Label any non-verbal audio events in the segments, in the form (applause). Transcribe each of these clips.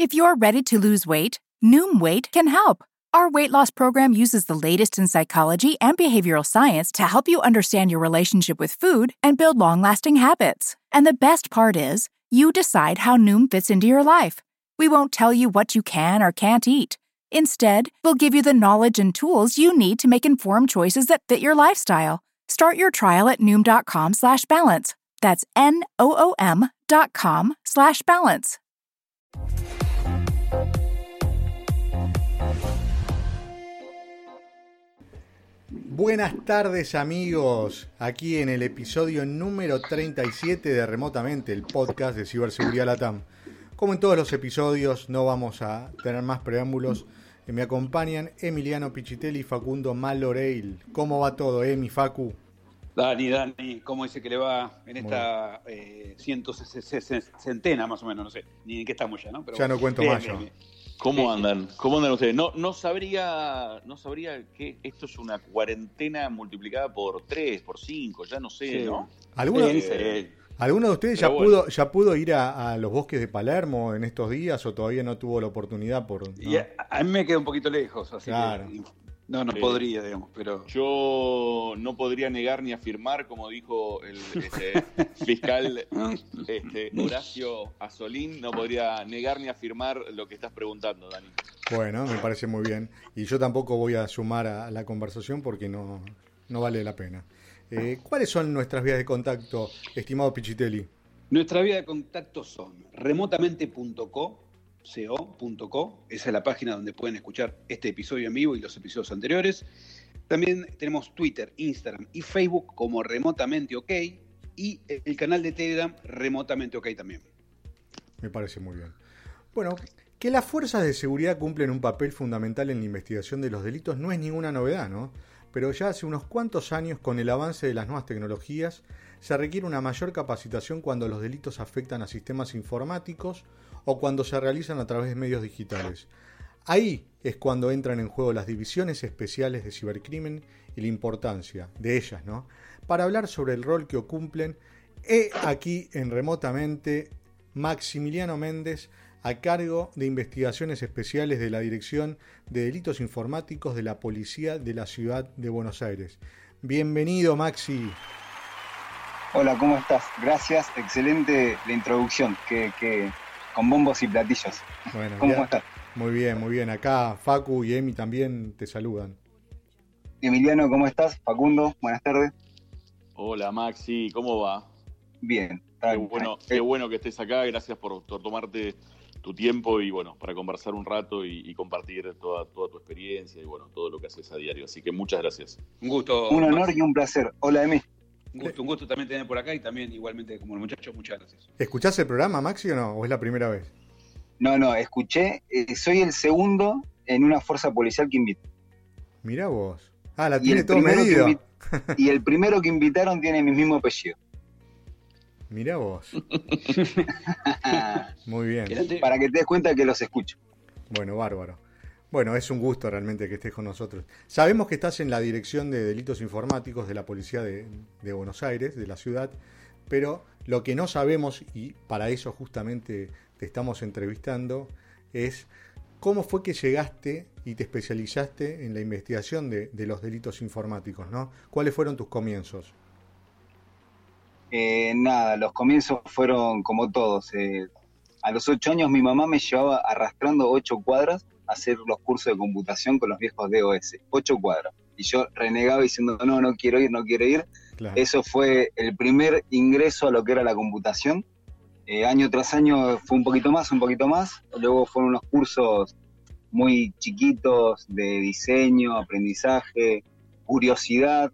If you're ready to lose weight, Noom Weight can help. Our weight loss program uses the latest in psychology and behavioral science to help you understand your relationship with food and build long lasting habits. And the best part is, you decide how Noom fits into your life. We won't tell you what you can or can't eat. Instead, we'll give you the knowledge and tools you need to make informed choices that fit your lifestyle. Start your trial at Noom.com slash balance. That's N-O-O-M dot com slash balance. Buenas tardes amigos, aquí en el episodio número 37 de Remotamente, el podcast de Ciberseguridad Latam. Como en todos los episodios, no vamos a tener más preámbulos. Me acompañan Emiliano Pichitelli y Facundo Maloreil. ¿Cómo va todo, Emi, Facu? Dani, Dani, ¿cómo dice que le va en esta eh, ciento centena más o menos? No sé, ni en qué estamos ya, ¿no? ya no cuento más yo. ¿Cómo andan? ¿Cómo andan ustedes? No, no sabría, no sabría que esto es una cuarentena multiplicada por tres, por cinco, ya no sé, ¿no? ¿Alguno, ¿Alguno de ustedes ya pudo, ya pudo ir a, los bosques de Palermo en estos días o todavía no tuvo la oportunidad por? a, mí me queda un poquito lejos, así claro. No, no podría, digamos, pero... Yo no podría negar ni afirmar, como dijo el este, (laughs) fiscal este, (laughs) Horacio Azolín, no podría negar ni afirmar lo que estás preguntando, Dani. Bueno, me parece muy bien. Y yo tampoco voy a sumar a la conversación porque no, no vale la pena. Eh, ¿Cuáles son nuestras vías de contacto, estimado Pichitelli? Nuestras vías de contacto son remotamente.co co.co, esa es la página donde pueden escuchar este episodio en vivo y los episodios anteriores. También tenemos Twitter, Instagram y Facebook como Remotamente OK y el canal de Telegram Remotamente OK también. Me parece muy bien. Bueno, que las fuerzas de seguridad cumplen un papel fundamental en la investigación de los delitos no es ninguna novedad, ¿no? Pero ya hace unos cuantos años, con el avance de las nuevas tecnologías, se requiere una mayor capacitación cuando los delitos afectan a sistemas informáticos o cuando se realizan a través de medios digitales. Ahí es cuando entran en juego las divisiones especiales de cibercrimen y la importancia de ellas, ¿no? Para hablar sobre el rol que cumplen, he aquí en remotamente Maximiliano Méndez a cargo de investigaciones especiales de la Dirección de Delitos Informáticos de la Policía de la Ciudad de Buenos Aires. Bienvenido, Maxi. Hola, ¿cómo estás? Gracias, excelente la introducción. que con bombos y platillos. Bueno, ¿Cómo estás? Muy bien, muy bien. Acá Facu y Emi también te saludan. Emiliano, ¿cómo estás? Facundo, buenas tardes. Hola Maxi, ¿cómo va? Bien. Qué bueno, qué bueno que estés acá, gracias por, tomarte tu tiempo y bueno, para conversar un rato y, compartir toda, toda tu experiencia y bueno, todo lo que haces a diario. Así que muchas gracias. Un gusto. Un honor y un placer. Hola Emi. Un gusto, un gusto también tener por acá y también igualmente como el muchacho, muchas gracias. ¿Escuchás el programa, Maxi, o no? ¿O es la primera vez? No, no, escuché. Eh, soy el segundo en una fuerza policial que invito. Mira vos. Ah, la tiene todo medido. (laughs) y el primero que invitaron tiene mi mismo apellido. Mira vos. (laughs) Muy bien. Para que te des cuenta que los escucho. Bueno, bárbaro. Bueno, es un gusto realmente que estés con nosotros. Sabemos que estás en la Dirección de Delitos Informáticos de la Policía de, Buenos Aires, de la ciudad, pero lo que no sabemos, y para eso justamente te estamos entrevistando, es cómo fue que llegaste y te especializaste en la investigación de, los delitos informáticos, ¿no? ¿Cuáles fueron tus comienzos? Eh, nada, los comienzos fueron como todos. Eh, a los ocho años mi mamá me llevaba arrastrando ocho cuadras hacer los cursos de computación con los viejos DOS, ocho cuadros. Y yo renegaba diciendo, no, no quiero ir, no quiero ir. Eso fue el primer ingreso a lo que era la computación. Eh, año tras año fue un poquito más, un poquito más. Luego fueron unos cursos muy chiquitos de diseño, aprendizaje, curiosidad.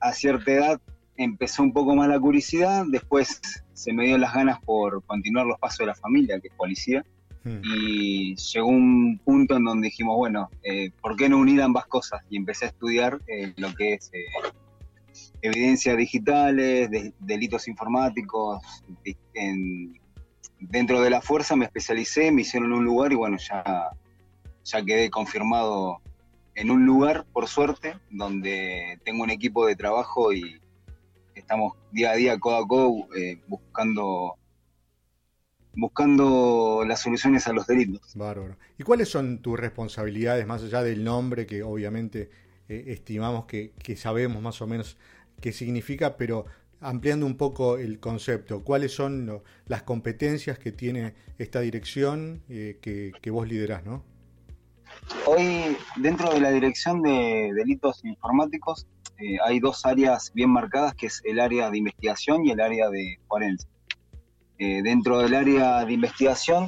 A cierta edad empezó un poco más la curiosidad, después se me dio las ganas por continuar los pasos de la familia, que es policía. Hmm. Y llegó un punto en donde dijimos, bueno, eh, ¿por qué no unir ambas cosas? Y empecé a estudiar eh, lo que es eh, evidencias digitales, delitos informáticos. dentro de la fuerza me especialicé, me hicieron un lugar y bueno, ya, ya quedé confirmado en un lugar, por suerte, donde tengo un equipo de trabajo y estamos día a día, codo a codo, buscando buscando las soluciones a los delitos. Bárbaro. ¿Y cuáles son tus responsabilidades, más allá del nombre, que obviamente eh, estimamos que, sabemos más o menos qué significa, pero ampliando un poco el concepto, ¿cuáles son las competencias que tiene esta dirección eh, que, vos liderás, no? Hoy, dentro de la dirección de delitos informáticos, eh, hay dos áreas bien marcadas, que es el área de investigación y el área de forense. Eh, dentro del área de investigación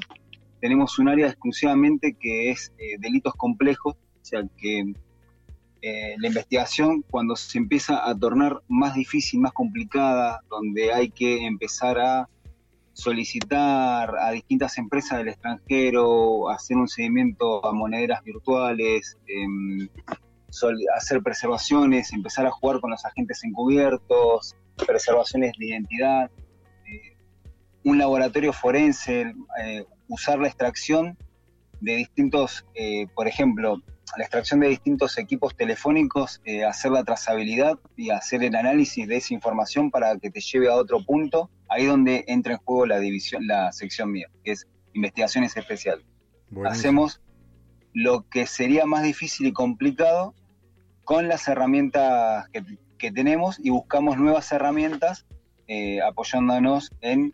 tenemos un área exclusivamente que es eh, delitos complejos, o sea que eh, la investigación cuando se empieza a tornar más difícil, más complicada, donde hay que empezar a solicitar a distintas empresas del extranjero, hacer un seguimiento a monederas virtuales, em, hacer preservaciones, empezar a jugar con los agentes encubiertos, preservaciones de identidad, un laboratorio forense, eh, usar la extracción de distintos, eh, por ejemplo, la extracción de distintos equipos telefónicos, eh, hacer la trazabilidad y hacer el análisis de esa información para que te lleve a otro punto, ahí donde entra en juego la división, la sección mía, que es investigaciones especiales. Hacemos lo que sería más difícil y complicado con las herramientas que, tenemos y buscamos nuevas herramientas apoyándonos en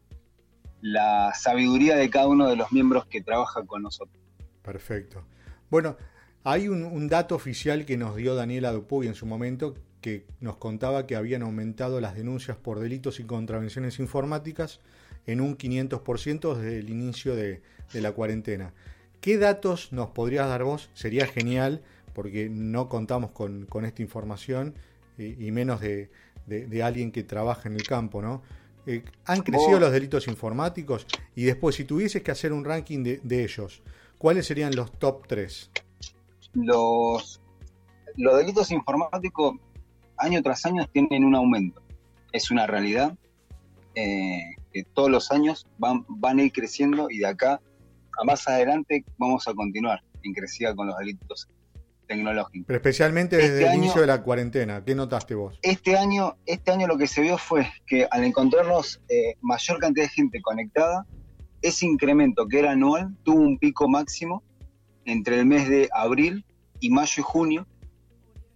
la sabiduría de cada uno de los miembros que trabajan con nosotros. Perfecto. Bueno, hay un, dato oficial que nos dio Daniela Dupuy en su momento que nos contaba que habían aumentado las denuncias por delitos y contravenciones informáticas en un 500% desde el inicio de, la cuarentena. ¿Qué datos nos podrías dar vos? Sería genial porque no contamos con, esta información y, menos de, de, alguien que trabaja en el campo, ¿no? Eh, han crecido los delitos informáticos y después, si tuvieses que hacer un ranking de, ellos, ¿cuáles serían los top 3? Los, los delitos informáticos año tras año tienen un aumento. Es una realidad eh, que todos los años van, van a ir creciendo y de acá a más adelante vamos a continuar en crecida con los delitos tecnológico. Pero especialmente desde este el inicio de la cuarentena, ¿qué notaste vos? Este año, este año lo que se vio fue que al encontrarnos eh, mayor cantidad de gente conectada, ese incremento que era anual tuvo un pico máximo entre el mes de abril y mayo y junio,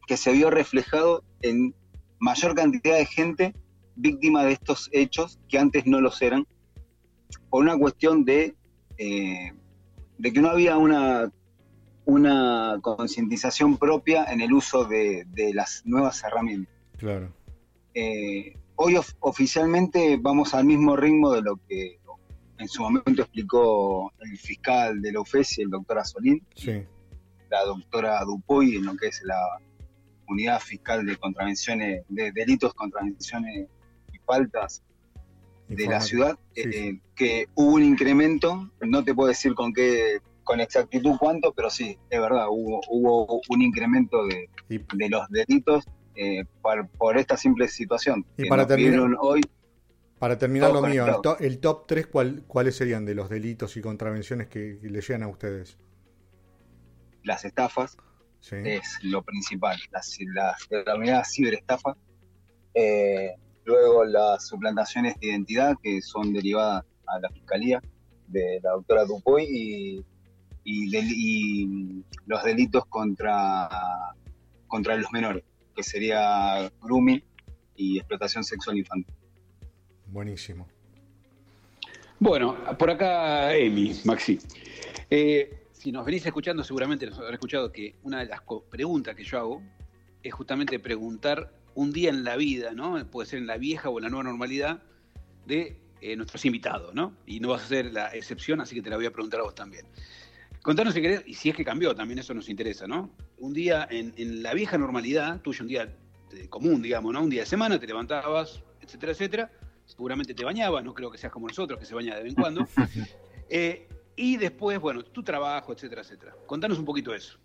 que se vio reflejado en mayor cantidad de gente víctima de estos hechos que antes no los eran, por una cuestión de, eh, de que no había una una concientización propia en el uso de, las nuevas herramientas. Claro. Eh, hoy oficialmente vamos al mismo ritmo de lo que en su momento explicó el fiscal de la UFESI, el doctor Azolín, sí. la doctora Dupuy, en lo que es la unidad fiscal de contravenciones, de delitos, contravenciones y faltas de la ciudad, eh, que hubo un incremento, no te puedo decir con qué con exactitud cuánto, pero sí, es verdad, hubo, hubo un incremento de, de los delitos eh, por, esta simple situación. Y para terminar, hoy, para terminar lo mío, el top, 3, ¿cuáles serían de los delitos y contravenciones que le llegan a ustedes? Las estafas es lo principal, las, las denominadas ciberestafas. Eh, luego las suplantaciones de identidad que son derivadas a la fiscalía de la doctora Dupoy y y, los delitos contra, contra los menores, que sería grooming y explotación sexual infantil. Buenísimo. Bueno, por acá Emi, Maxi. Eh, si nos venís escuchando, seguramente nos habrá escuchado que una de las preguntas que yo hago es justamente preguntar un día en la vida, ¿no? Puede ser en la vieja o en la nueva normalidad de eh, nuestros invitados, ¿no? Y no vas a ser la excepción, así que te la voy a preguntar a vos también. Contanos si querés, y si es que cambió, también eso nos interesa, ¿no? Un día en, la vieja normalidad, tuyo un día común, digamos, ¿no? Un día de semana, te levantabas, etcétera, etcétera. Seguramente te bañabas, no creo que seas como nosotros, que se baña de vez en cuando. (laughs) Eh, y después, bueno, tu trabajo, etcétera, etcétera. Contanos un poquito eso.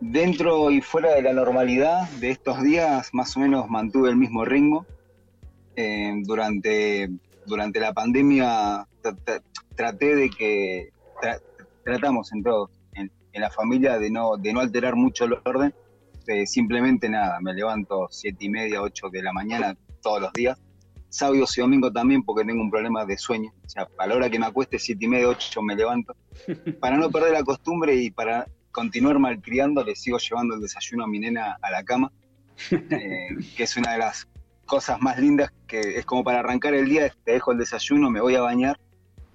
Dentro y fuera de la normalidad de estos días, más o menos mantuve el mismo ritmo. Eh, durante, durante la pandemia traté de que tratamos en todos, en, la familia, de no, de no alterar mucho el orden. simplemente nada, me levanto siete y media, ocho de la mañana todos los días. sábados y domingos también porque tengo un problema de sueño. O sea, a la hora que me acueste, siete y media, ocho, me levanto. (laughs) Para no perder la costumbre y para continuar malcriando, le sigo llevando el desayuno a mi nena a la cama, eh, (laughs) que es una de las cosas más lindas que es como para arrancar el día, te dejo el desayuno, me voy a bañar.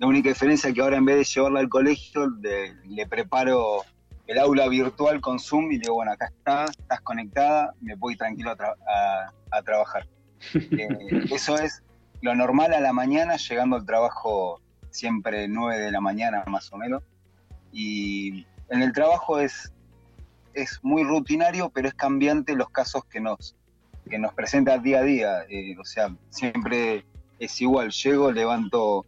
La única diferencia es que ahora en vez de llevarla al colegio, le preparo el aula virtual con Zoom y le digo, bueno, acá está, estás conectada, me voy tranquilo a, trabajar. (laughs) Eh, eso es lo normal a la mañana, llegando al trabajo siempre 9 de la mañana más o menos. Y en el trabajo es, es muy rutinario, pero es cambiante los casos que nos, que nos presenta día a día. Eh, o sea, siempre es igual, llego, levanto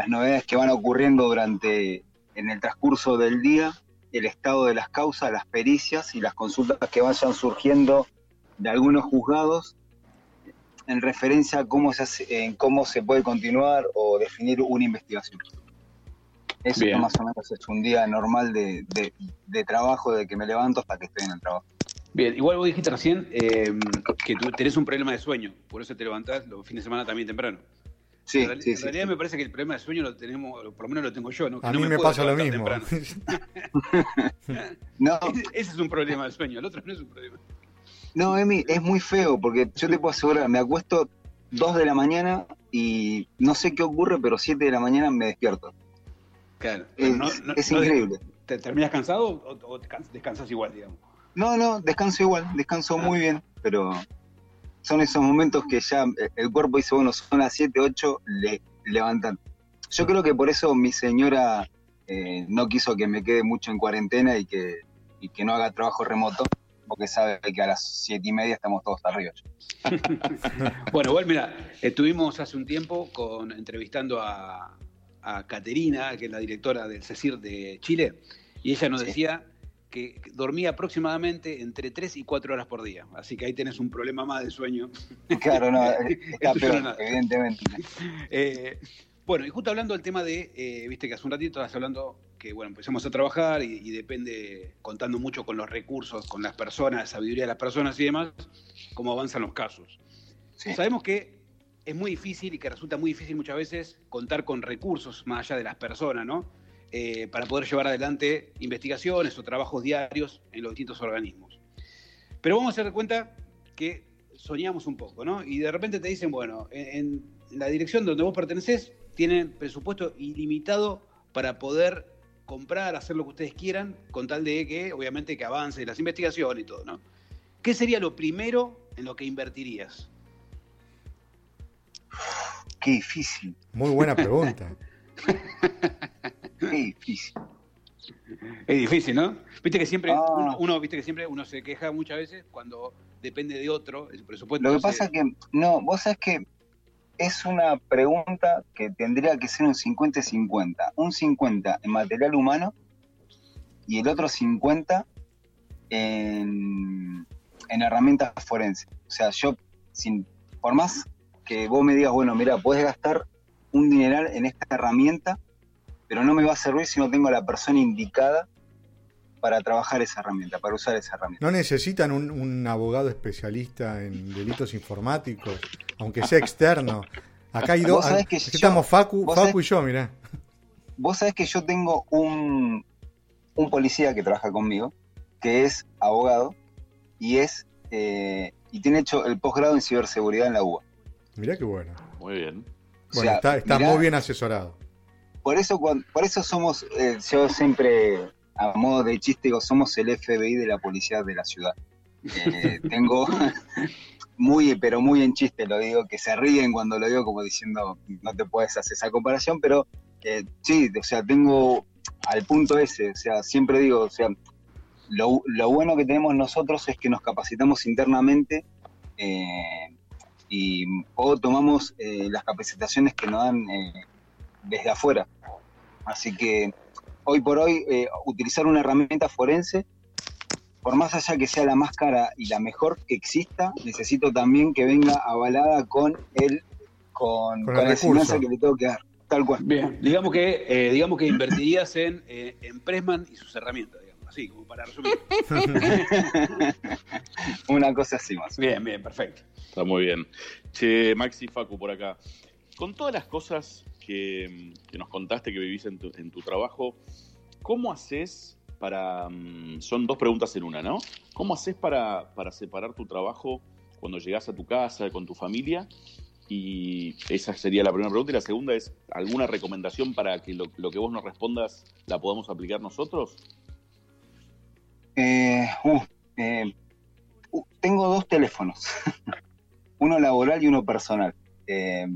las novedades que van ocurriendo durante en el transcurso del día el estado de las causas, las pericias y las consultas que vayan surgiendo de algunos juzgados en referencia a cómo se, hace, en cómo se puede continuar o definir una investigación. Eso más o menos es un día normal de, trabajo, de que me levanto hasta que estoy en el trabajo. Bien, igual vos dijiste recién eh, que tú tenés un problema de sueño, por eso te levantás los fines de semana también temprano. Sí, en, sí, en realidad me parece que el problema de sueño lo tenemos, por lo menos lo tengo yo, ¿no? a mí me, pasa lo mismo. (laughs) no. Ese, es un problema de sueño, el otro no es un problema. No, Emi, es muy feo porque yo te puedo asegurar, me acuesto 2 de la mañana y no sé qué ocurre, pero 7 de la mañana me despierto. Claro. Es, increíble. ¿Te terminas cansado o, descansas igual, digamos? No, no, descanso igual, descanso muy ah. bien, pero son esos momentos que ya eh, el cuerpo dice, bueno, son las 7, 8, le levantan. Yo creo que por eso mi señora eh, no quiso que me quede mucho en cuarentena y que, que no haga trabajo remoto, porque sabe que a las 7 y media estamos todos arriba. (laughs) bueno, igual, mira, estuvimos hace un tiempo con, entrevistando a, a Caterina, que es la directora del CECIR de Chile, y ella nos decía que dormía aproximadamente entre 3 y 4 horas por día. Así que ahí tenés un problema más de sueño. (laughs) Claro, no, (laughs) está peor, evidentemente. Eh, bueno, y justo hablando del tema de, eh, viste que hace un ratito estabas hablando que, bueno, empezamos a trabajar y, depende, contando mucho con los recursos, con las personas, la sabiduría de las personas y demás, cómo avanzan los casos. Sabemos que es muy difícil y que resulta muy difícil muchas veces contar con recursos más allá de las personas, ¿no? Eh, para poder llevar adelante investigaciones o trabajos diarios en los distintos organismos. Pero vamos a hacer cuenta que soñamos un poco, ¿no? Y de repente te dicen, bueno, en, la dirección donde vos pertenecés tienen presupuesto ilimitado para poder comprar, hacer lo que ustedes quieran, con tal de que, obviamente, que avance las investigaciones y todo, ¿no? ¿Qué sería lo primero en lo que invertirías? Qué difícil. Muy buena pregunta. (laughs) Es difícil. Es difícil, ¿no? Viste que siempre ah. uno, viste que siempre uno se queja muchas veces cuando depende de otro el presupuesto. Lo que pasa es que no, vos sabés que es una pregunta que tendría que ser un 50-50. Un 50 en material humano y el otro 50 en, en herramientas forenses. O sea, yo, sin, por más que vos me digas, bueno, mira, puedes gastar un dineral en esta herramienta, pero no me va a servir si no tengo a la persona indicada para trabajar esa herramienta, para usar esa herramienta. ¿No necesitan un, abogado especialista en delitos informáticos, aunque sea externo? Acá hay dos. estamos Facu, Facu y yo, mirá. Vos sabés que yo tengo un, un policía que trabaja conmigo, que es abogado y es eh, y tiene hecho el posgrado en ciberseguridad en la UBA. Mirá qué bueno. Muy bien. Bueno, está, muy bien asesorado por eso, por eso somos, eh, yo siempre, a modo de chiste, digo, somos el FBI de la policía de la ciudad. Eh, (laughs) tengo (laughs) muy, pero muy en chiste lo digo, que se ríen cuando lo digo como diciendo, no te puedes hacer esa comparación, pero eh, sí, o sea, tengo al punto ese, o sea, siempre digo, o sea, lo, bueno que tenemos nosotros es que nos capacitamos internamente y o tomamos las capacitaciones que nos dan desde afuera. Así que hoy por hoy eh, utilizar una herramienta forense, por más allá que sea la más cara y la mejor que exista, necesito también que venga avalada con el con, con, la que le tengo que dar. Tal cual. Bien, digamos que, eh, digamos que invertirías en, eh, en Pressman y sus herramientas, digamos. así, como para resumir. (laughs) Una cosa así más. Bien, bien, perfecto. Está muy bien. Che, Maxi Facu por acá. Con todas las cosas que, nos contaste que vivís en tu, trabajo, ¿cómo haces para... mm, Son dos preguntas en una, ¿no? ¿Cómo haces para, para separar tu trabajo cuando llegás a tu casa, con tu familia? Y esa sería la primera pregunta. Y la segunda es, ¿alguna recomendación para que lo, lo que vos nos respondas la podamos aplicar nosotros? Eh, uh, eh, uh, tengo dos teléfonos, (laughs) uno laboral y uno personal. Eh,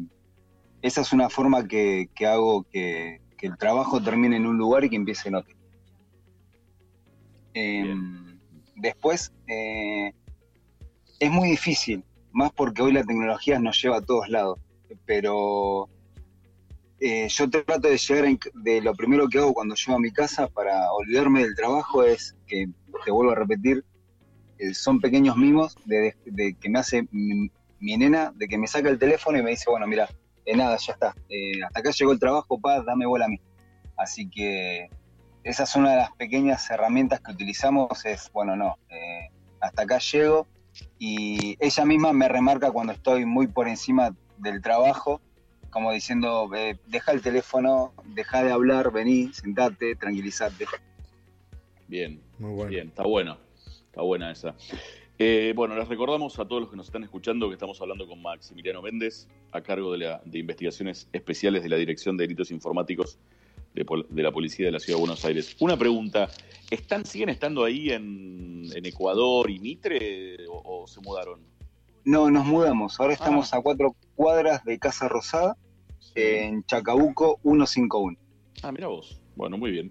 esa es una forma que, que hago que, que el trabajo termine en un lugar y que empiece en otro. Eh, Bien. después, eh, es muy difícil, más porque hoy la tecnología nos lleva a todos lados, pero eh, yo trato de llegar en- de lo primero que hago cuando llego a mi casa para olvidarme del trabajo es que, te vuelvo a repetir, eh, son pequeños mimos de, de que me hace mi, mi nena, de que me saca el teléfono y me dice, bueno, mira, de nada, ya está, eh, hasta acá llegó el trabajo, pa, dame bola a mí. Así que esa es una de las pequeñas herramientas que utilizamos, es, bueno, no, eh, hasta acá llego y ella misma me remarca cuando estoy muy por encima del trabajo, como diciendo, eh, deja el teléfono, deja de hablar, vení, sentate, tranquilízate. Bien, Muy bueno. Bien, está bueno. Está buena esa. Eh, bueno, les recordamos a todos los que nos están escuchando que estamos hablando con Maximiliano Méndez, a cargo de, la, de investigaciones especiales de la Dirección de Delitos Informáticos de, pol- de la Policía de la Ciudad de Buenos Aires. Una pregunta, ¿están, ¿siguen estando ahí en, en Ecuador y Mitre o, o se mudaron? No, nos mudamos, ahora estamos a cuatro cuadras de Casa Rosada, en Chacabuco 151. Ah, mira vos. Bueno, muy bien.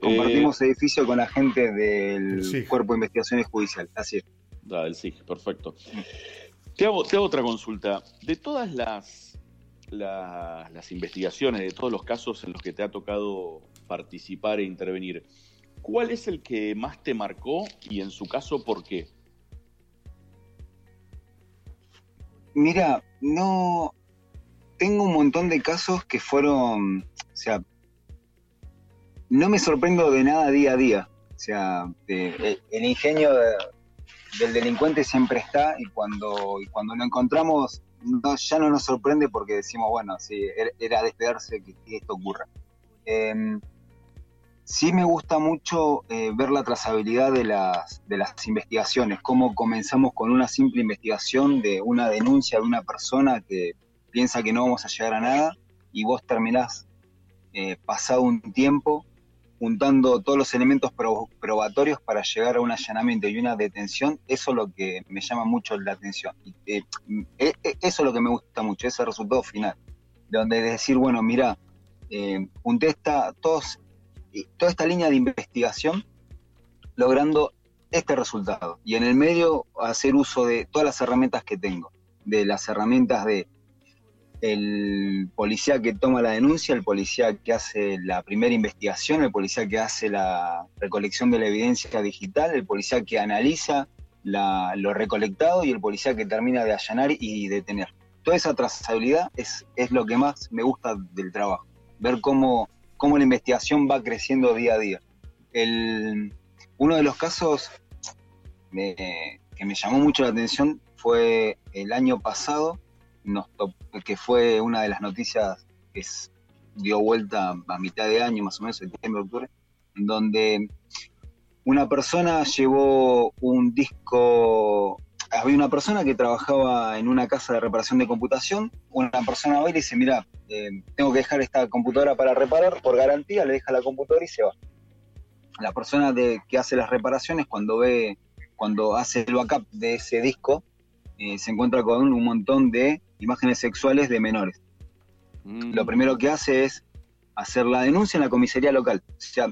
Compartimos edificio con la gente del Sí. Cuerpo de Investigaciones Judicial, así es. Ah, del SIG, perfecto. Te hago, otra consulta. De todas las, la- las investigaciones, de todos los casos en los que te ha tocado participar e intervenir, ¿cuál es el que más te marcó y en su caso por qué? Mira, no. Tengo un montón de casos que fueron. O sea. No me sorprendo de nada día a día. O sea, el, el ingenio de- del delincuente siempre está y cuando, cuando lo encontramos ya no nos sorprende porque decimos, bueno, sí, era- era de esperarse que, que esto ocurra. Em, sí me gusta mucho eh, ver la trazabilidad de las, de las investigaciones, cómo comenzamos con una simple investigación de una denuncia de una persona que piensa que no vamos a llegar a nada y vos terminás eh, pasado un tiempo juntando todos los elementos pro- probatorios para llegar a un allanamiento y una detención, eso es lo que me llama mucho la atención. Eh, eh, eh, eso es lo que me gusta mucho, ese resultado final, donde decir, bueno, mira, eh, junté toda esta línea de investigación logrando este resultado. Y en el medio hacer uso de todas las herramientas que tengo, de las herramientas de el policía que toma la denuncia, el policía que hace la primera investigación, el policía que hace la recolección de la evidencia digital, el policía que analiza la- lo recolectado y el policía que termina de allanar y detener. Toda esa trazabilidad es, es lo que más me gusta del trabajo, ver cómo, cómo la investigación va creciendo día a día. El, uno de los casos eh, que me llamó mucho la atención fue el año pasado, que fue una de las noticias que dio vuelta a mitad de año, más o menos, septiembre, octubre, en donde una persona llevó un disco, había una persona que trabajaba en una casa de reparación de computación, una persona va y le dice, mira, eh, tengo que dejar esta computadora para reparar, por garantía, le deja la computadora y se va. La persona de, que hace las reparaciones, cuando ve, cuando hace el backup de ese disco, eh, se encuentra con un montón de imágenes sexuales de menores. Mm, Lo primero que hace es hacer la denuncia en la comisaría local. O sea,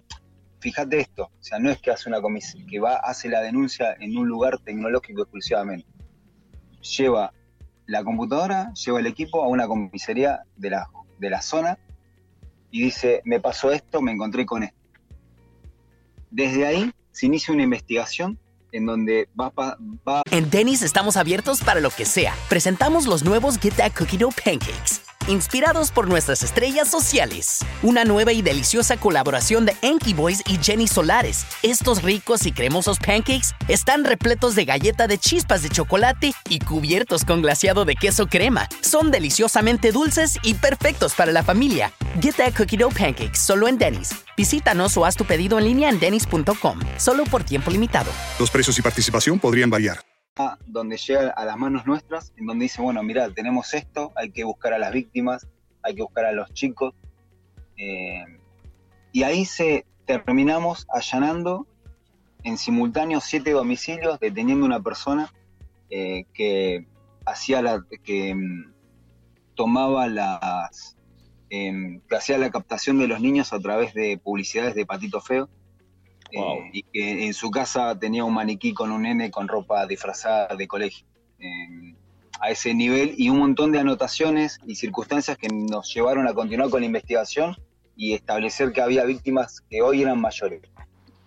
fíjate esto, o sea, no es que hace una comis que va, hace la denuncia en un lugar tecnológico exclusivamente. Lleva la computadora, lleva el equipo a una comisaría de la, de la zona y dice, me pasó esto, me encontré con esto. Desde ahí se inicia una investigación en donde va, pa- En Denny's estamos abiertos para lo que sea. Presentamos los nuevos Get That Cookie Dough Pancakes. Inspirados por nuestras estrellas sociales. Una nueva y deliciosa colaboración de Enki Boys y Jenny Solares. Estos ricos y cremosos pancakes están repletos de galleta de chispas de chocolate y cubiertos con glaseado de queso crema. Son deliciosamente dulces y perfectos para la familia. Get that cookie dough pancakes solo en Denny's. Visítanos o haz tu pedido en línea en denny's.com. Solo por tiempo limitado. Los precios y participación podrían variar donde llega a las manos nuestras, en donde dice, bueno, mira, tenemos esto, hay que buscar a las víctimas, hay que buscar a los chicos. Eh, y ahí se terminamos allanando en simultáneo siete domicilios, deteniendo una persona eh, que hacía la, que mm, tomaba las, em, que hacía la captación de los niños a través de publicidades de Patito Feo eh, y que en su casa tenía un maniquí con un nene con ropa disfrazada de colegio. Eh, a ese nivel y un montón de anotaciones y circunstancias que nos llevaron a continuar con la investigación y establecer que había víctimas que hoy eran mayores.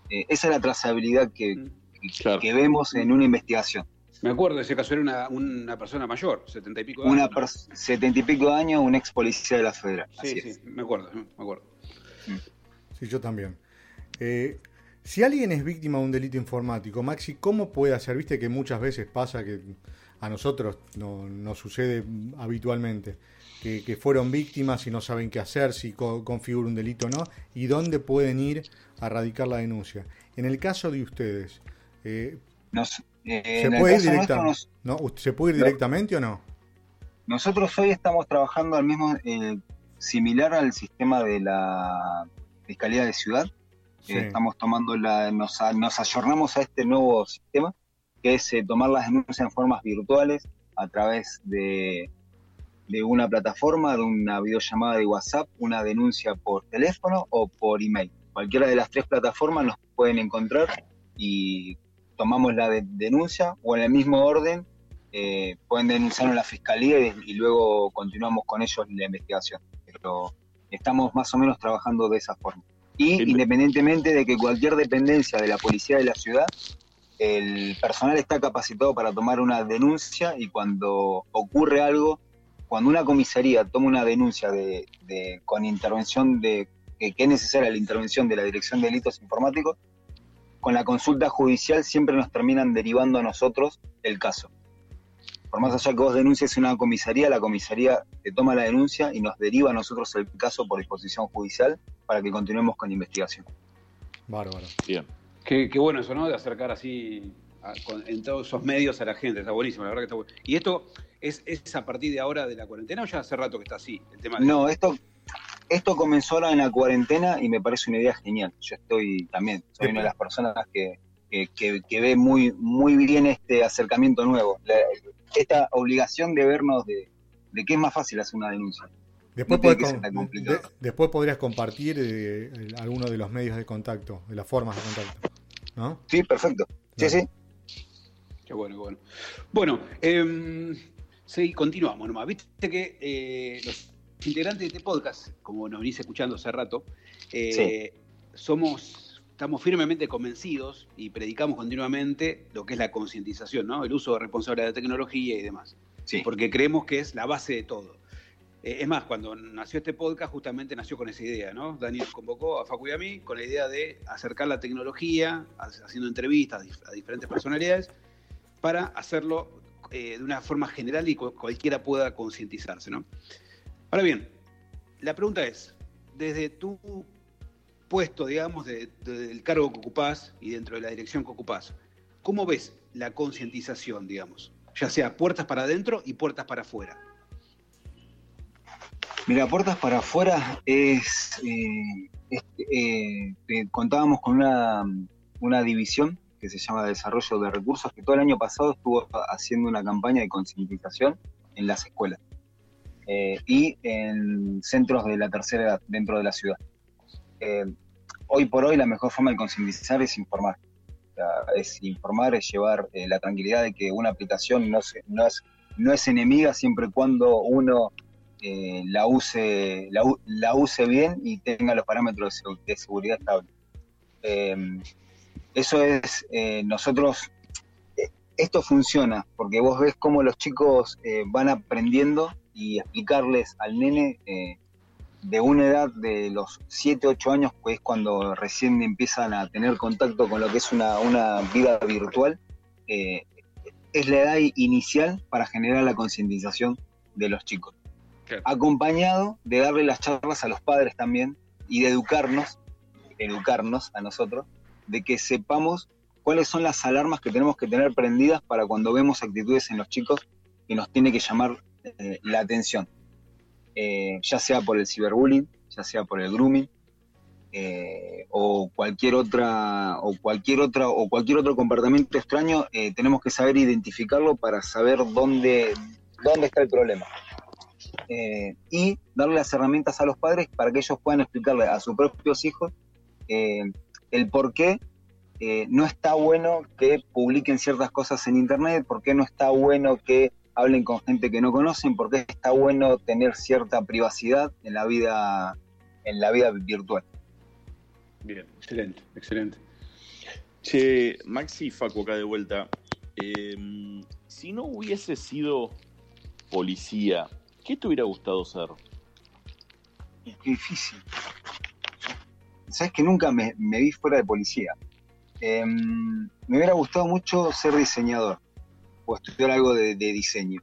Eh, esa es la trazabilidad que, mm, que, vemos en una investigación. Me acuerdo, ese caso era una, una persona mayor, setenta y pico de años. Una setenta y pico de años, un ex policía de la federal. Sí, sí, me acuerdo, me acuerdo. Sí, yo también. Eh, si alguien es víctima de un delito informático, Maxi, ¿cómo puede hacer? Viste que muchas veces pasa que a nosotros no, sucede habitualmente, que, fueron víctimas y no saben qué hacer, si configura un delito o no, y dónde pueden ir a radicar la denuncia. En el caso de ustedes, eh, eh, ¿se, puede ir ¿se puede ir directamente o no? Nosotros hoy estamos trabajando al mismo, eh, similar al sistema de la Fiscalía de Ciudad, Estamos tomando la, nos, nos ayornamos a este nuevo sistema, que es eh, tomar las denuncias en formas virtuales a través de, una plataforma, de una videollamada de WhatsApp, una denuncia por teléfono o por email. Cualquiera de las tres plataformas nos pueden encontrar y tomamos la denuncia o en el mismo orden eh, pueden denunciar en la fiscalía y, luego continuamos con ellos la investigación. Pero estamos más o menos trabajando de esa forma. Y independientemente de que cualquier dependencia de la policía de la ciudad, el personal está capacitado para tomar una denuncia y cuando ocurre algo, cuando una comisaría toma una denuncia de, con intervención de que, es necesaria la intervención de la Dirección de Delitos Informáticos, con la consulta judicial siempre nos terminan derivando a nosotros el caso. Por más allá que vos denuncies una comisaría, la comisaría te toma la denuncia y nos deriva a nosotros el caso por disposición judicial para que continuemos con la investigación. Bárbaro. Bien. Qué, bueno eso, ¿no? De acercar así en todos esos medios a la gente. Está buenísimo, la verdad que está bueno. ¿Y esto es, es, a partir de ahora de la cuarentena o ya hace rato que está así el tema? No, esto, esto comenzó ahora en la cuarentena y me parece una idea genial. Yo estoy también, soy una de las personas que, que, ve muy, muy bien este acercamiento nuevo. esta obligación de vernos de, de que es más fácil hacer una denuncia. Después, después podrías compartir eh, alguno de los medios de contacto, de las formas de contacto. ¿no? Sí, perfecto. Sí, sí. Qué bueno, qué bueno. Bueno, eh, sí, continuamos nomás. Viste que eh, los integrantes de este podcast, como nos venís escuchando hace rato, eh, somos, estamos firmemente convencidos y predicamos continuamente lo que es la concientización, ¿no? El uso responsable de la tecnología y demás. Sí. Porque creemos que es la base de todo. Eh, es más, cuando nació este podcast justamente nació con esa idea, ¿no? Daniel convocó a Facu y a mí con la idea de acercar la tecnología, haciendo entrevistas a diferentes personalidades, para hacerlo eh, de una forma general y cualquiera pueda concientizarse, ¿no? Ahora bien, la pregunta es, desde tu puesto, digamos, del cargo que ocupás y dentro de la dirección que ocupás, ¿cómo ves la concientización, digamos? Ya sea puertas para adentro y puertas para afuera. Mira, puertas para afuera es, eh, eh, eh, contábamos con una, división que se llama Desarrollo de Recursos, que todo el año pasado estuvo haciendo una campaña de concientización en las escuelas y en centros de la tercera edad dentro de la ciudad. Hoy por hoy la mejor forma de concientizar es informar. es informar, es llevar la tranquilidad de que una aplicación no, no, es, no es enemiga siempre y cuando uno eh, la, use, la, use bien y tenga los parámetros de, seguridad estables. Em, eso es, eh, nosotros, eh, esto funciona porque vos ves cómo los chicos van aprendiendo y explicarles al nene eh, de una edad de los 7, 8 años, que es cuando recién empiezan a tener contacto con lo que es una, una vida virtual, eh, es la edad inicial para generar la concientización de los chicos. Claro. Acompañado de darle las charlas a los padres también y de educarnos, educarnos a nosotros, de que sepamos cuáles son las alarmas que tenemos que tener prendidas para cuando vemos actitudes en los chicos que nos tiene que llamar eh, la atención. Eh, ya sea por el ciberbullying, ya sea por el grooming, eh, o cualquier otra, o cualquier otra, o cualquier otro comportamiento extraño, eh, tenemos que saber identificarlo para saber dónde, dónde está el problema. Y darle las herramientas a los padres para que ellos puedan explicarle a sus propios hijos el por qué no está bueno que publiquen ciertas cosas en internet, por qué no está bueno que hablen con gente que no conocen, por qué está bueno tener cierta privacidad en la vida, en la vida virtual. Bien, excelente, excelente. Che, Maxi y Facu acá de vuelta. Eh, si no hubiese sido policía, ¿qué te hubiera gustado ser? Qué difícil. Sabes que nunca me, me vi fuera de policía. Eh, me hubiera gustado mucho ser diseñador o estudiar algo de, de diseño.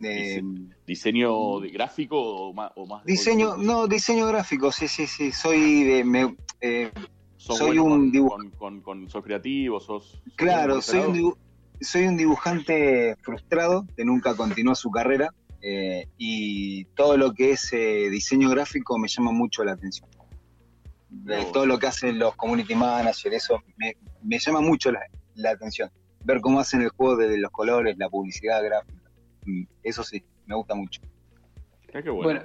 Eh, ¿Diseño de gráfico o más? O más diseño, no, diseño gráfico, sí, sí, sí. Soy de, me- eh, ¿Sos soy bueno un con, dibu- con, con- con- sos creativo? ¿Sos, Claro, soy un, dibu- soy un dibujante frustrado que nunca continuó su carrera eh, y todo lo que es eh, diseño gráfico me llama mucho la atención. De Vos. todo lo que hacen los community managers, eso me, me llama mucho la, la atención. Ver cómo hacen el juego de los colores, la publicidad gráfica. Mm, Eso sí, me gusta mucho. Ah, qué bueno. Bueno,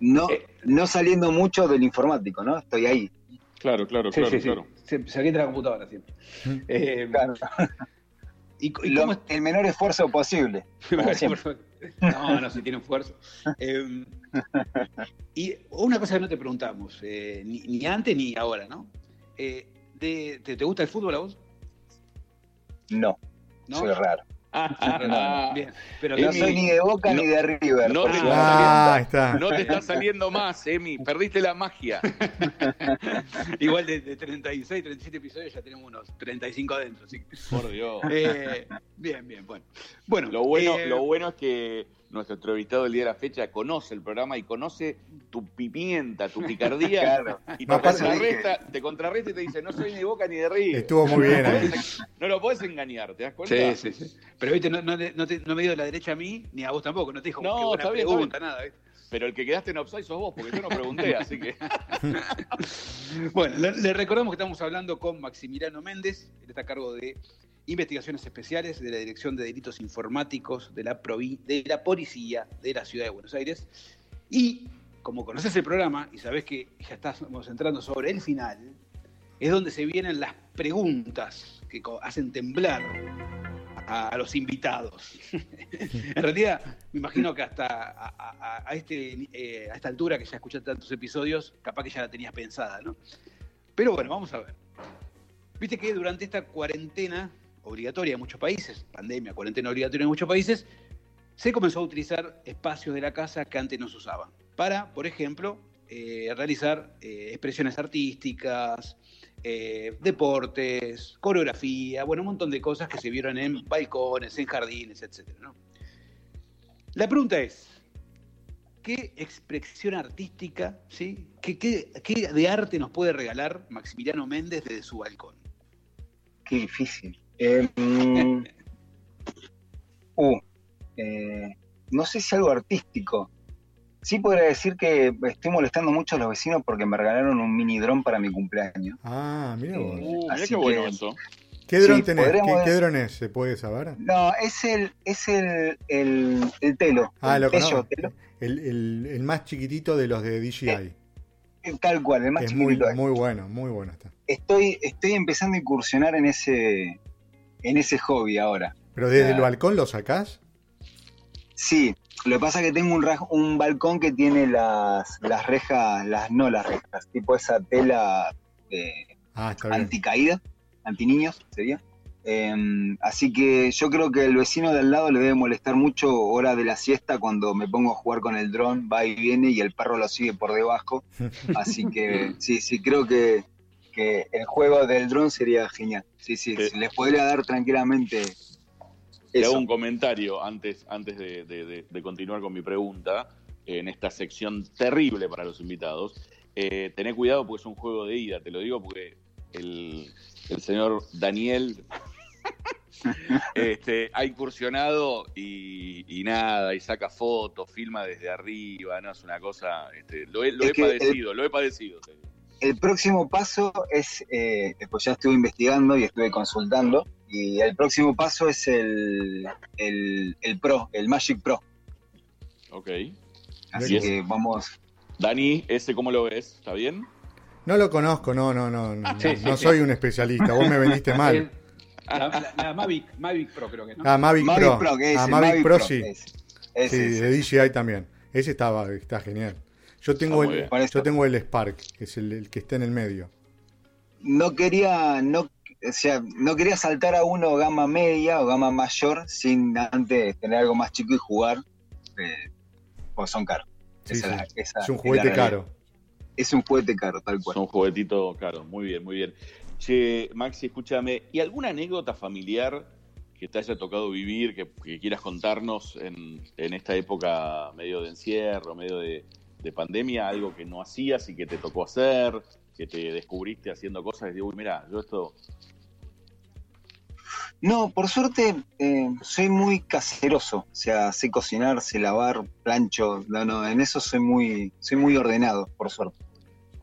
No, Eh. no saliendo mucho del informático, ¿no? Estoy ahí. Claro, claro, sí, claro, sí, sí. claro. Se, se avienta la computadora siempre. Eh, Claro. ¿Y, y Lo- cómo es- el menor esfuerzo posible. (laughs) No, no, si tiene esfuerzo. Eh, y una cosa que no te preguntamos, eh, ni, ni antes ni ahora, ¿no? Eh, de- te, te gusta el fútbol a vos? No, ¿No? soy raro. Bien, pero No Emi, soy ni de Boca no- ni de River. no te-. Ah, está. No te está saliendo más, Emi. Perdiste la magia. (laughs) igual de, de 36, 37 episodios ya tenemos unos 35 adentro. Así que, Por Dios. eh, bien, bien, bueno. Bueno, Lo bueno, eh, lo bueno es que nuestro entrevistado del día de la fecha conoce el programa y conoce tu pimienta, tu (laughs) picardía. Claro. Y te contrarresta, te contrarresta y te dice, no soy ni de Boca ni de River. Estuvo muy bien No ahí. podés- No lo podés engañar, ¿te das cuenta? Sí, sí, sí. Pero viste, no, no, no, te- no me dio de la derecha a mí, ni a vos tampoco. No te dijo No, buena está bien, está pregunta, nada. ¿viste? Pero el que quedaste en offside sos vos, porque yo no pregunté, así que... (laughs) Bueno, le, le recordamos que estamos hablando con Maximiliano Méndez, él está a cargo de investigaciones especiales de la Dirección de Delitos Informáticos de la, de la Policía de la Ciudad de Buenos Aires. Y como conoces el programa y sabés que ya estamos entrando sobre el final, es donde se vienen las preguntas que hacen temblar a, los invitados. (laughs) en realidad, me imagino que hasta a este, eh, a esta altura que ya escuchaste tantos episodios, capaz que ya la tenías pensada, ¿no? Pero bueno, vamos a ver. Viste que durante esta cuarentena obligatoria en muchos países, pandemia, cuarentena obligatoria en muchos países, se comenzó a utilizar espacios de la casa que antes no se usaban. Para, por ejemplo, eh, realizar eh, expresiones artísticas, eh, deportes, coreografía, bueno, un montón de cosas que se vieron en balcones, en jardines, etc. La pregunta es, ¿qué expresión artística, ¿sí? ¿Qué, qué, qué de arte nos puede regalar Maximiliano Méndez desde su balcón? Qué difícil. Eh, mm, (laughs) uh, eh, no sé si algo artístico. Sí podría decir que estoy molestando mucho a los vecinos porque me regalaron un mini dron para mi cumpleaños. Ah, mira vos. Uh, Así qué bueno que- eso. ¿Qué dron sí, tenés? ¿Qué, dron es? ¿Se puede saber? No, es el, es el, el, el telo. Ah, el lo Tello, conozco. telo. El, el- el más chiquitito de los de DJI. Eh, Tal cual, el más es muy, chiquitito. muy bueno, muy bueno está. Estoy, estoy empezando a incursionar en ese, en ese hobby ahora. Pero desde el balcón lo sacás. Sí, lo que pasa es que tengo un, un balcón que tiene las, las rejas, las no las rejas, tipo esa tela eh, Ah, anticaída, antiniños sería. Em, así que yo creo que el vecino de al lado le debe molestar mucho hora de la siesta cuando me pongo a jugar con el dron, va y viene y el perro lo sigue por debajo. (laughs) Así que sí, sí, creo que, que el juego del dron sería genial. Sí, sí, Sí. les podría dar tranquilamente Te hago un comentario antes, antes de, de- de- de continuar con mi pregunta, en esta sección terrible para los invitados. Eh, tené cuidado porque es un juego de ida, te lo digo porque el, el señor Daniel (laughs) este, ha incursionado y, y nada, y saca fotos, filma desde arriba, no es una cosa, este, lo he, lo he que el- padecido, lo he padecido. te digo. El próximo paso es, eh, pues ya estuve investigando y estuve consultando, y el próximo paso es el, el, el Pro, el Magic Pro. Ok. Así que vamos, Dani, ¿ese cómo lo ves? ¿Está bien? No lo conozco, no, no, no. No, Sí, sí, no sí. soy un especialista. Vos me vendiste (laughs) mal. La, la- la (laughs) Mavic, Mavic Pro creo que, ¿no? Ah, Mavic, Mavic Pro. Pro, que es ah, Mavic, Pro, sí. ese, ese, sí, ese. de DJI también. Ese estaba, está genial. Yo tengo, el, yo tengo el Spark, que es el, el que está en el medio. no quería, no, o sea, no quería saltar a uno gama media o gama mayor sin antes tener algo más chico y jugar, eh, pues son caros. Sí, Esa sí. es la- esa Es un juguete caro. Es un juguete caro, tal Es cual. un juguetito caro, muy bien, muy bien. Che, Maxi, escúchame, ¿y alguna anécdota familiar que te haya tocado vivir, que, que quieras contarnos en, en esta época medio de encierro, medio de, de pandemia, algo que no hacías y que te tocó hacer, que te descubriste haciendo cosas y digo, uy, mira, yo esto... No, por suerte eh, soy muy caseroso, o sea, sé cocinar, sé lavar, plancho, no, no, en eso soy muy, soy muy ordenado, por suerte.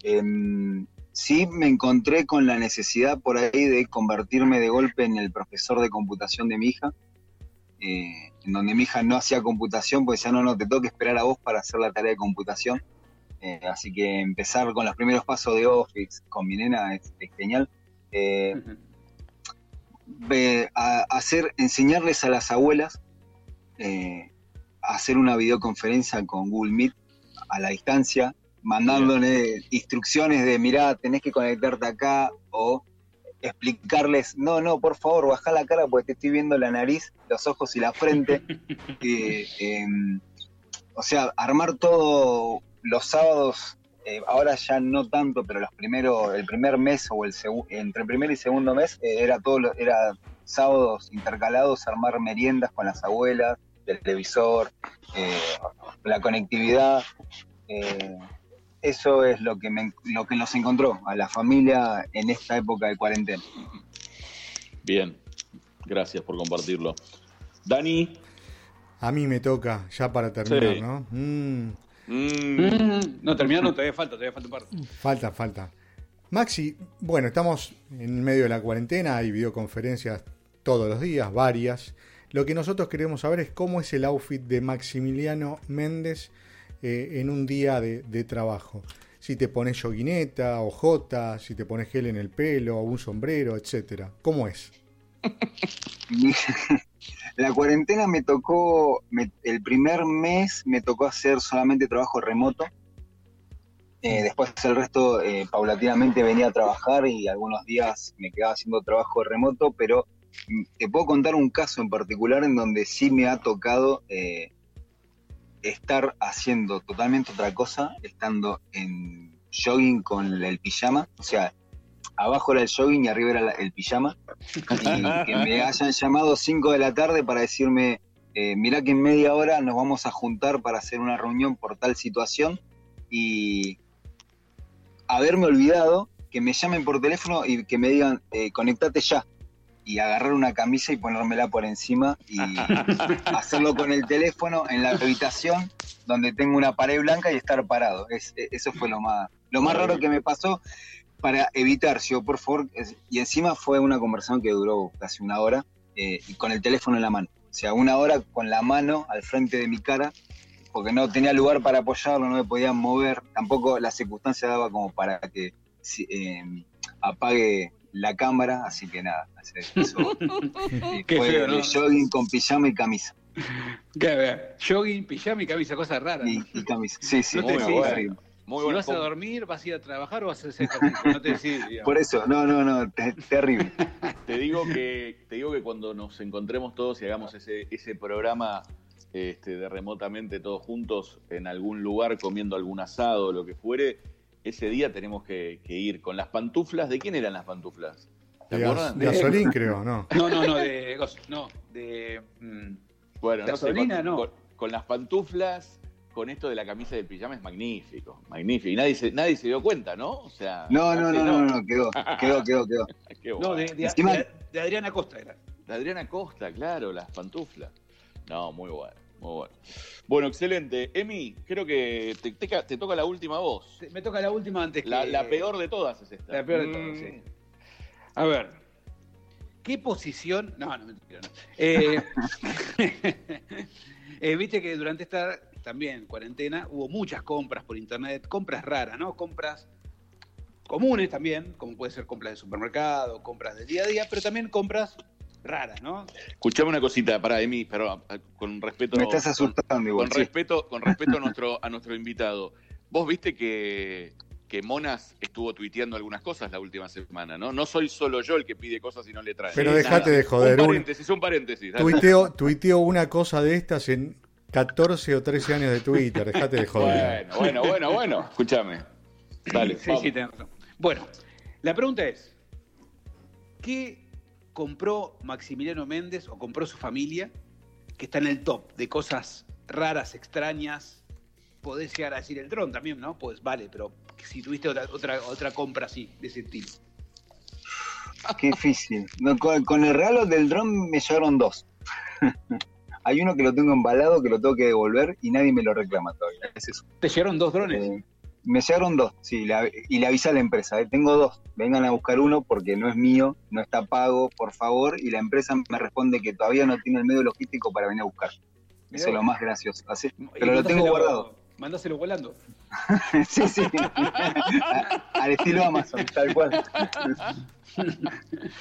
Em, sí me encontré con la necesidad por ahí de convertirme de golpe en el profesor de computación de mi hija, eh, en donde mi hija no hacía computación, pues ya no, no, te tengo que esperar a vos para hacer la tarea de computación. Eh, así que empezar con los primeros pasos de Office con mi nena es, es genial. Eh, a hacer, enseñarles a las abuelas a hacer una videoconferencia con Google Meet a la distancia, mandándole instrucciones de, mirá, tenés que conectarte acá, o explicarles, no, no, por favor, baja la cara porque te estoy viendo la nariz, los ojos y la frente. (laughs) Eh, em, o sea, armar todo los sábados, eh, ahora ya no tanto, pero los primeros, el primer mes o el entre el primer y segundo mes eh, era todo, lo- era sábados intercalados, armar meriendas con las abuelas, del televisor, eh, la conectividad. Eso es lo que, me, lo que nos encontró a la familia en esta época de cuarentena. Bien, gracias por compartirlo. Dani, A mí me toca, ya para terminar, Sí. ¿no? Mm, mm, no, terminaron, todavía falta, todavía falta un par. falta, falta. Maxi, bueno, estamos en medio de la cuarentena, hay videoconferencias todos los días, varias. Lo que nosotros queremos saber es cómo es el outfit de Maximiliano Méndez eh, en un día de, de trabajo. Si te pones yoguineta, ojota, si te pones gel en el pelo, un sombrero, etcétera. ¿Cómo es? (laughs) La cuarentena me tocó, me- el primer mes me tocó hacer solamente trabajo remoto. Eh, después el resto eh, paulatinamente venía a trabajar y algunos días me quedaba haciendo trabajo remoto, pero mm, te puedo contar un caso en particular en donde sí me ha tocado eh, estar haciendo totalmente otra cosa, estando en jogging con el pijama, o sea, abajo era el jogging y arriba era el pijama, y (laughs) que me hayan llamado 5 de la tarde para decirme, eh, mirá que en media hora nos vamos a juntar para hacer una reunión por tal situación y haberme olvidado que me llamen por teléfono y que me digan, eh, conectate ya. Y agarrar una camisa y ponérmela por encima y (laughs) hacerlo con el teléfono en la habitación donde tengo una pared blanca y estar parado. Es, eh, eso fue lo más, lo más raro que me pasó para evitar, yo por favor, es- y encima fue una conversación que duró casi una hora eh, y con el teléfono en la mano. O sea, una hora con la mano al frente de mi cara, porque no tenía lugar para apoyarlo, no me podían mover, tampoco la circunstancia daba como para que si- eh, apague la cámara, así que nada, (laughs) Qué fue feo, ¿no? jogging con pijama y camisa. ¿Qué, jogging, pijama y camisa, cosa rara. Y, y camisa. Sí, sí, No te decís. horrible. Muy si vas a dormir, vas a ir a trabajar o vas a hacer ejercicio. No te decís, (laughs) Por eso, no, no, no, terrible. (laughs) te digo que te digo que cuando nos encontremos todos y hagamos ese, ese programa este, de remotamente todos juntos en algún lugar comiendo algún asado o lo que fuere, ese día tenemos que, ir con las pantuflas. ¿De quién eran las pantuflas? ¿Te de acuerdan? De gasolín, creo, ¿no? (laughs) No, no, no, de. No, de. Mm, bueno, gasolina, no. con las pantuflas con esto de la camisa del pijama es magnífico, magnífico. Y nadie se, nadie se dio cuenta, ¿no? O sea, no, no, no, no, no, quedó, quedó, quedó, quedó. (laughs) no, de, de, Adriana Costa era. De Adriana Costa, claro, las pantuflas. No, muy bueno, muy bueno. Bueno, excelente. Emi, creo que te, te, toca la última voz. Me toca la última antes la, que... La peor de todas es esta. La peor de todas, sí. Mm. A ver, ¿qué posición... No, no, mentira, no. Eh, (laughs) eh, Viste que durante esta también cuarentena, hubo muchas compras por internet, compras raras, ¿no? Compras comunes también, como puede ser compras de supermercado, compras de día a día, pero también compras raras, ¿no? Escuchame una cosita, para Emi, pero con respeto. Me estás asustando, igual, Con respeto, con respeto a (laughs) nuestro, a nuestro invitado. Vos viste que, que Monas estuvo tuiteando algunas cosas la última semana, ¿no? No soy solo yo el que pide cosas y no le trae. Pero dejate de joder. Un paréntesis, un paréntesis. Tuiteo, tuiteo una cosa de estas en 14 o 13 años de Twitter, dejate de joder. Bueno, bueno, bueno, bueno, escúchame. Dale, sí, sí, tenés razón. Bueno, la pregunta es, ¿qué compró Maximiliano Méndez o compró su familia que está en el top de cosas raras, extrañas? Podés llegar a decir el dron también, ¿no? Pues vale, pero si tuviste otra, otra, otra compra así, de ese estilo. Qué difícil. con, el regalo del dron me llegaron dos. (laughs) Hay uno que lo tengo embalado, que lo tengo que devolver y nadie me lo reclama todavía. ¿Te llegaron dos drones? Eh, me llegaron dos, sí, y le avisé a la empresa, eh, tengo dos, vengan a buscar uno porque no es mío, no está pago, por favor, y la empresa me responde que todavía no tiene el medio logístico para venir a buscar. Eso es lo más gracioso. Así, pero lo tengo guardado. Mándaselo volando. (laughs) sí, sí. (laughs) Al estilo Amazon, tal cual. (laughs)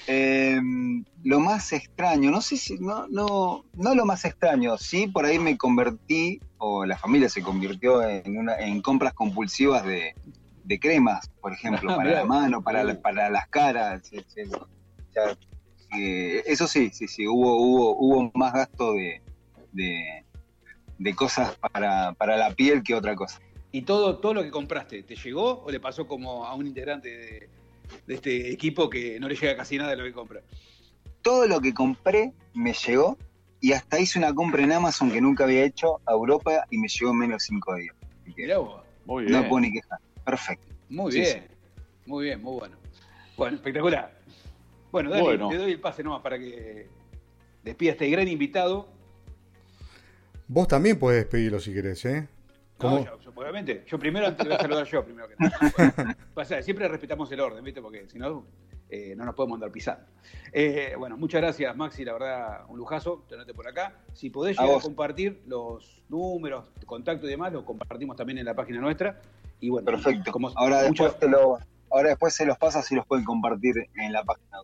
Em, lo más extraño, no sé si, no, no, no lo más extraño, sí, por ahí me convertí, o la familia se convirtió en, una, en compras compulsivas de, cremas, por ejemplo, (laughs) para la mano, para, para las caras. Eh, eso sí, sí, sí, hubo, hubo, hubo más gasto de, de, cosas para, para la piel que otra cosa. ¿Y todo, todo lo que compraste, te llegó o le pasó como a un integrante de, de este equipo que no le llega casi nada de lo que compra. Todo lo que compré me llegó y hasta hice una compra en Amazon que nunca había hecho a Europa y me llegó en menos de cinco días. Muy bien. No puedo ni quejar. Perfecto. Muy bien. Muy bien, muy bueno. Bueno, espectacular. Bueno, dale, te doy el pase nomás para que despida este gran invitado. Vos también podés despedirlo si querés, ¿eh? No, yo, obviamente. Yo primero te voy a saludar yo, primero que nada. Pasa, siempre respetamos el orden, ¿viste? Porque si no, eh, no nos podemos andar pisando. Eh, bueno, muchas gracias, Maxi. La verdad, un lujazo tenerte por acá. Si podés llegar a, compartir los números, contacto y demás, lo compartimos también en la página nuestra. Y bueno, Perfecto. ahora, después te lo, ahora después se los pasa si los pueden compartir en la página.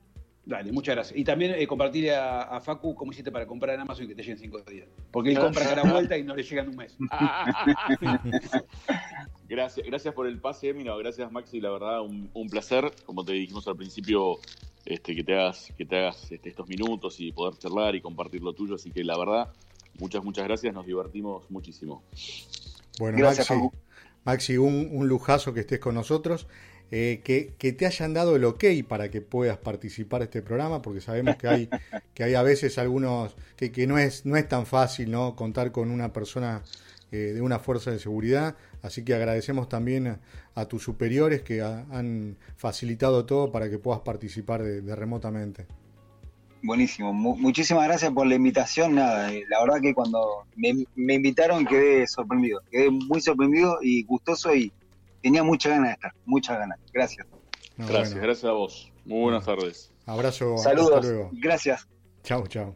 Dale, muchas gracias. Y también eh, compartirle a, Facu cómo hiciste para comprar en Amazon y que te lleguen cinco días. Porque él compra cada vuelta y no le llega en un mes. (laughs) gracias, gracias por el pase, Emino. Gracias, Maxi. La verdad, un, placer. Como te dijimos al principio, este, que te hagas, que te hagas este, estos minutos y poder charlar y compartir lo tuyo. Así que la verdad, muchas, muchas gracias. Nos divertimos muchísimo. Bueno, Maxi, Maxi un, un lujazo que estés con nosotros. Eh, que, te hayan dado el ok para que puedas participar de este programa, porque sabemos que hay, (laughs) que hay a veces algunos, que, que no, es, no es tan fácil ¿no? contar con una persona eh, de una fuerza de seguridad, así que agradecemos también a, tus superiores que han facilitado todo para que puedas participar de, remotamente. Buenísimo, muchísimas gracias por la invitación. Nada, eh, la verdad que cuando me, me invitaron quedé sorprendido, quedé muy sorprendido y gustoso y, tenía mucha ganas de estar, muchas ganas. Gracias. gracias, gracias a vos. Muy buenas tardes. Abrazo. Saludos. Gracias. Chao, chao.